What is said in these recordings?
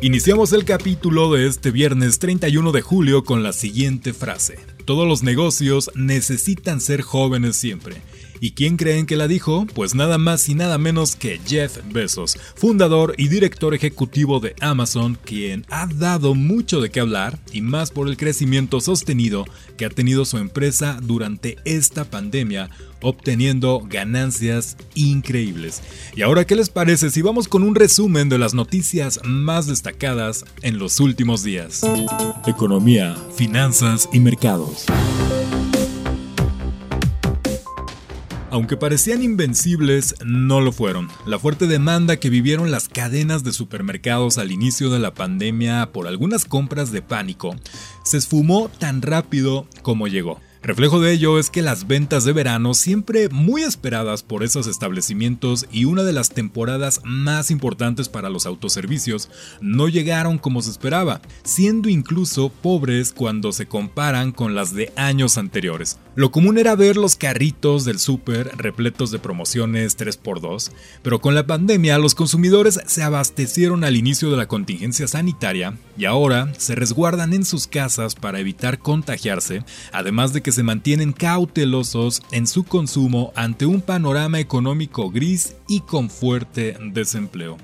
Iniciamos el capítulo de este viernes 31 de julio con la siguiente frase. Todos los negocios necesitan ser jóvenes siempre. ¿Y quién creen que la dijo? Pues nada más y nada menos que Jeff Bezos, fundador y director ejecutivo de Amazon, quien ha dado mucho de qué hablar y más por el crecimiento sostenido que ha tenido su empresa durante esta pandemia, obteniendo ganancias increíbles. Y ahora, ¿qué les parece si vamos con un resumen de las noticias más destacadas en los últimos días? Economía, finanzas y mercados. Aunque parecían invencibles, no lo fueron. La fuerte demanda que vivieron las cadenas de supermercados al inicio de la pandemia por algunas compras de pánico se esfumó tan rápido como llegó. Reflejo de ello es que las ventas de verano, siempre muy esperadas por esos establecimientos y una de las temporadas más importantes para los autoservicios, no llegaron como se esperaba, siendo incluso pobres cuando se comparan con las de años anteriores. Lo común era ver los carritos del súper repletos de promociones 3x2, pero con la pandemia los consumidores se abastecieron al inicio de la contingencia sanitaria y ahora se resguardan en sus casas para evitar contagiarse, además de que se mantienen cautelosos en su consumo ante un panorama económico gris y con fuerte desempleo.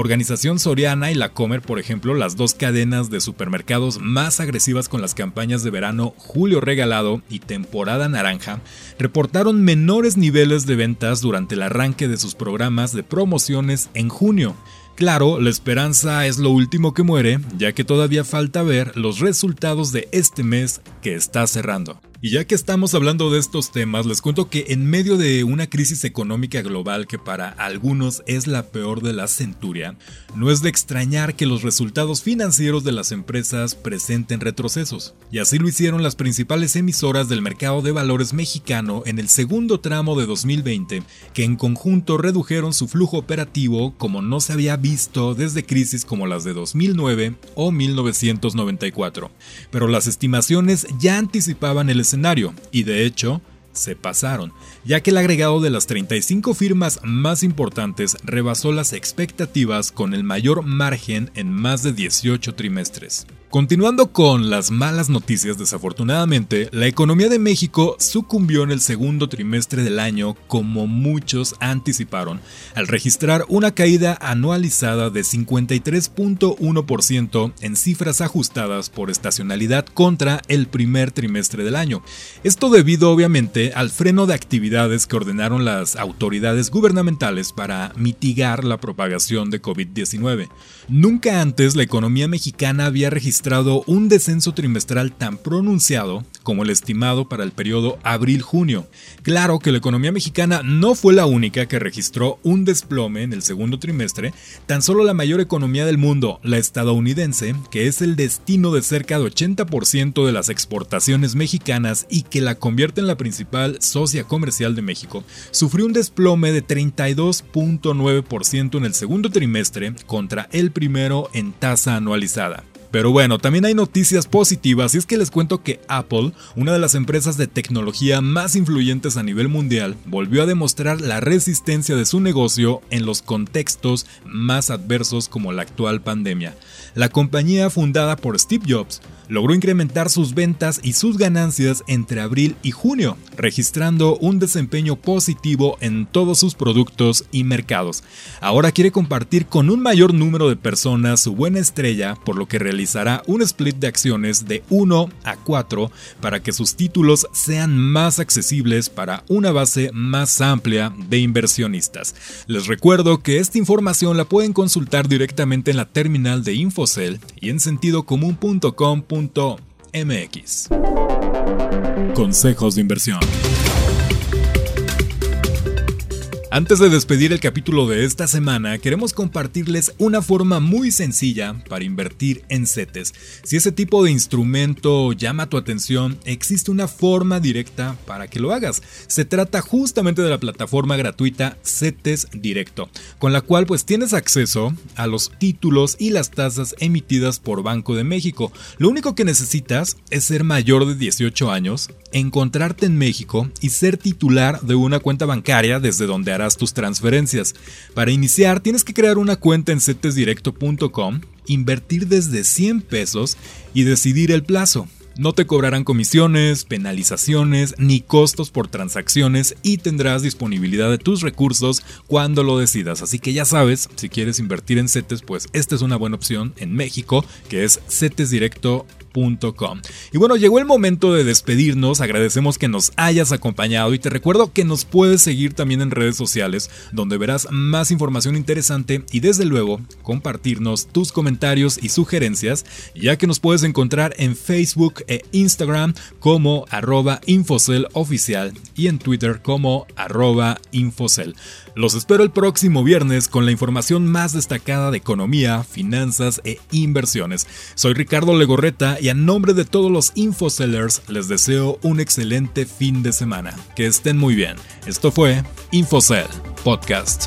Organización Soriana y La Comer, por ejemplo, las dos cadenas de supermercados más agresivas con las campañas de verano Julio Regalado y Temporada Naranja, reportaron menores niveles de ventas durante el arranque de sus programas de promociones en junio. Claro, la esperanza es lo último que muere, ya que todavía falta ver los resultados de este mes que está cerrando. Y ya que estamos hablando de estos temas, les cuento que en medio de una crisis económica global que para algunos es la peor de la centuria, no es de extrañar que los resultados financieros de las empresas presenten retrocesos. Y así lo hicieron las principales emisoras del mercado de valores mexicano en el segundo tramo de 2020, que en conjunto redujeron su flujo operativo como no se había visto desde crisis como las de 2009 o 1994. Pero las estimaciones ya anticipaban el escenario y de hecho se pasaron, ya que el agregado de las 35 firmas más importantes rebasó las expectativas con el mayor margen en más de 18 trimestres. Continuando con las malas noticias, desafortunadamente, la economía de México sucumbió en el segundo trimestre del año como muchos anticiparon, al registrar una caída anualizada de 53.1% en cifras ajustadas por estacionalidad contra el primer trimestre del año. Esto debido obviamente al freno de actividades que ordenaron las autoridades gubernamentales para mitigar la propagación de COVID-19. Nunca antes la economía mexicana había registrado un descenso trimestral tan pronunciado como el estimado para el periodo abril-junio. Claro que la economía mexicana no fue la única que registró un desplome en el segundo trimestre, tan solo la mayor economía del mundo, la estadounidense, que es el destino de cerca de 80% de las exportaciones mexicanas y que la convierte en la principal socia comercial de México, sufrió un desplome de 32.9% en el segundo trimestre contra el primero en tasa anualizada. Pero bueno, también hay noticias positivas y es que les cuento que Apple, una de las empresas de tecnología más influyentes a nivel mundial, volvió a demostrar la resistencia de su negocio en los contextos más adversos como la actual pandemia. La compañía fundada por Steve Jobs logró incrementar sus ventas y sus ganancias entre abril y junio, registrando un desempeño positivo en todos sus productos y mercados. Ahora quiere compartir con un mayor número de personas su buena estrella, por lo que realizará un split de acciones de 1 a 4 para que sus títulos sean más accesibles para una base más amplia de inversionistas. Les recuerdo que esta información la pueden consultar directamente en la terminal de Infocel y en sentidocomún.com mx Consejos de inversión. Antes de despedir el capítulo de esta semana, queremos compartirles una forma muy sencilla para invertir en CETES. Si ese tipo de instrumento llama tu atención, existe una forma directa para que lo hagas. Se trata justamente de la plataforma gratuita CETES Directo, con la cual pues tienes acceso a los títulos y las tasas emitidas por Banco de México. Lo único que necesitas es ser mayor de 18 años, encontrarte en México y ser titular de una cuenta bancaria desde donde tus transferencias. Para iniciar tienes que crear una cuenta en cetesdirecto.com, invertir desde 100 pesos y decidir el plazo. No te cobrarán comisiones, penalizaciones ni costos por transacciones y tendrás disponibilidad de tus recursos cuando lo decidas. Así que ya sabes, si quieres invertir en CETES, pues esta es una buena opción en México, que es CETESdirecto.com y bueno, llegó el momento de despedirnos, agradecemos que nos hayas acompañado y te recuerdo que nos puedes seguir también en redes sociales, donde verás más información interesante y desde luego compartirnos tus comentarios y sugerencias, ya que nos puedes encontrar en Facebook e Instagram como arroba infocel oficial y en Twitter como arroba infocel. Los espero el próximo viernes con la información más destacada de economía, finanzas e inversiones. Soy Ricardo Legorreta y a nombre de todos los InfoSellers les deseo un excelente fin de semana. Que estén muy bien. Esto fue InfoSell Podcast.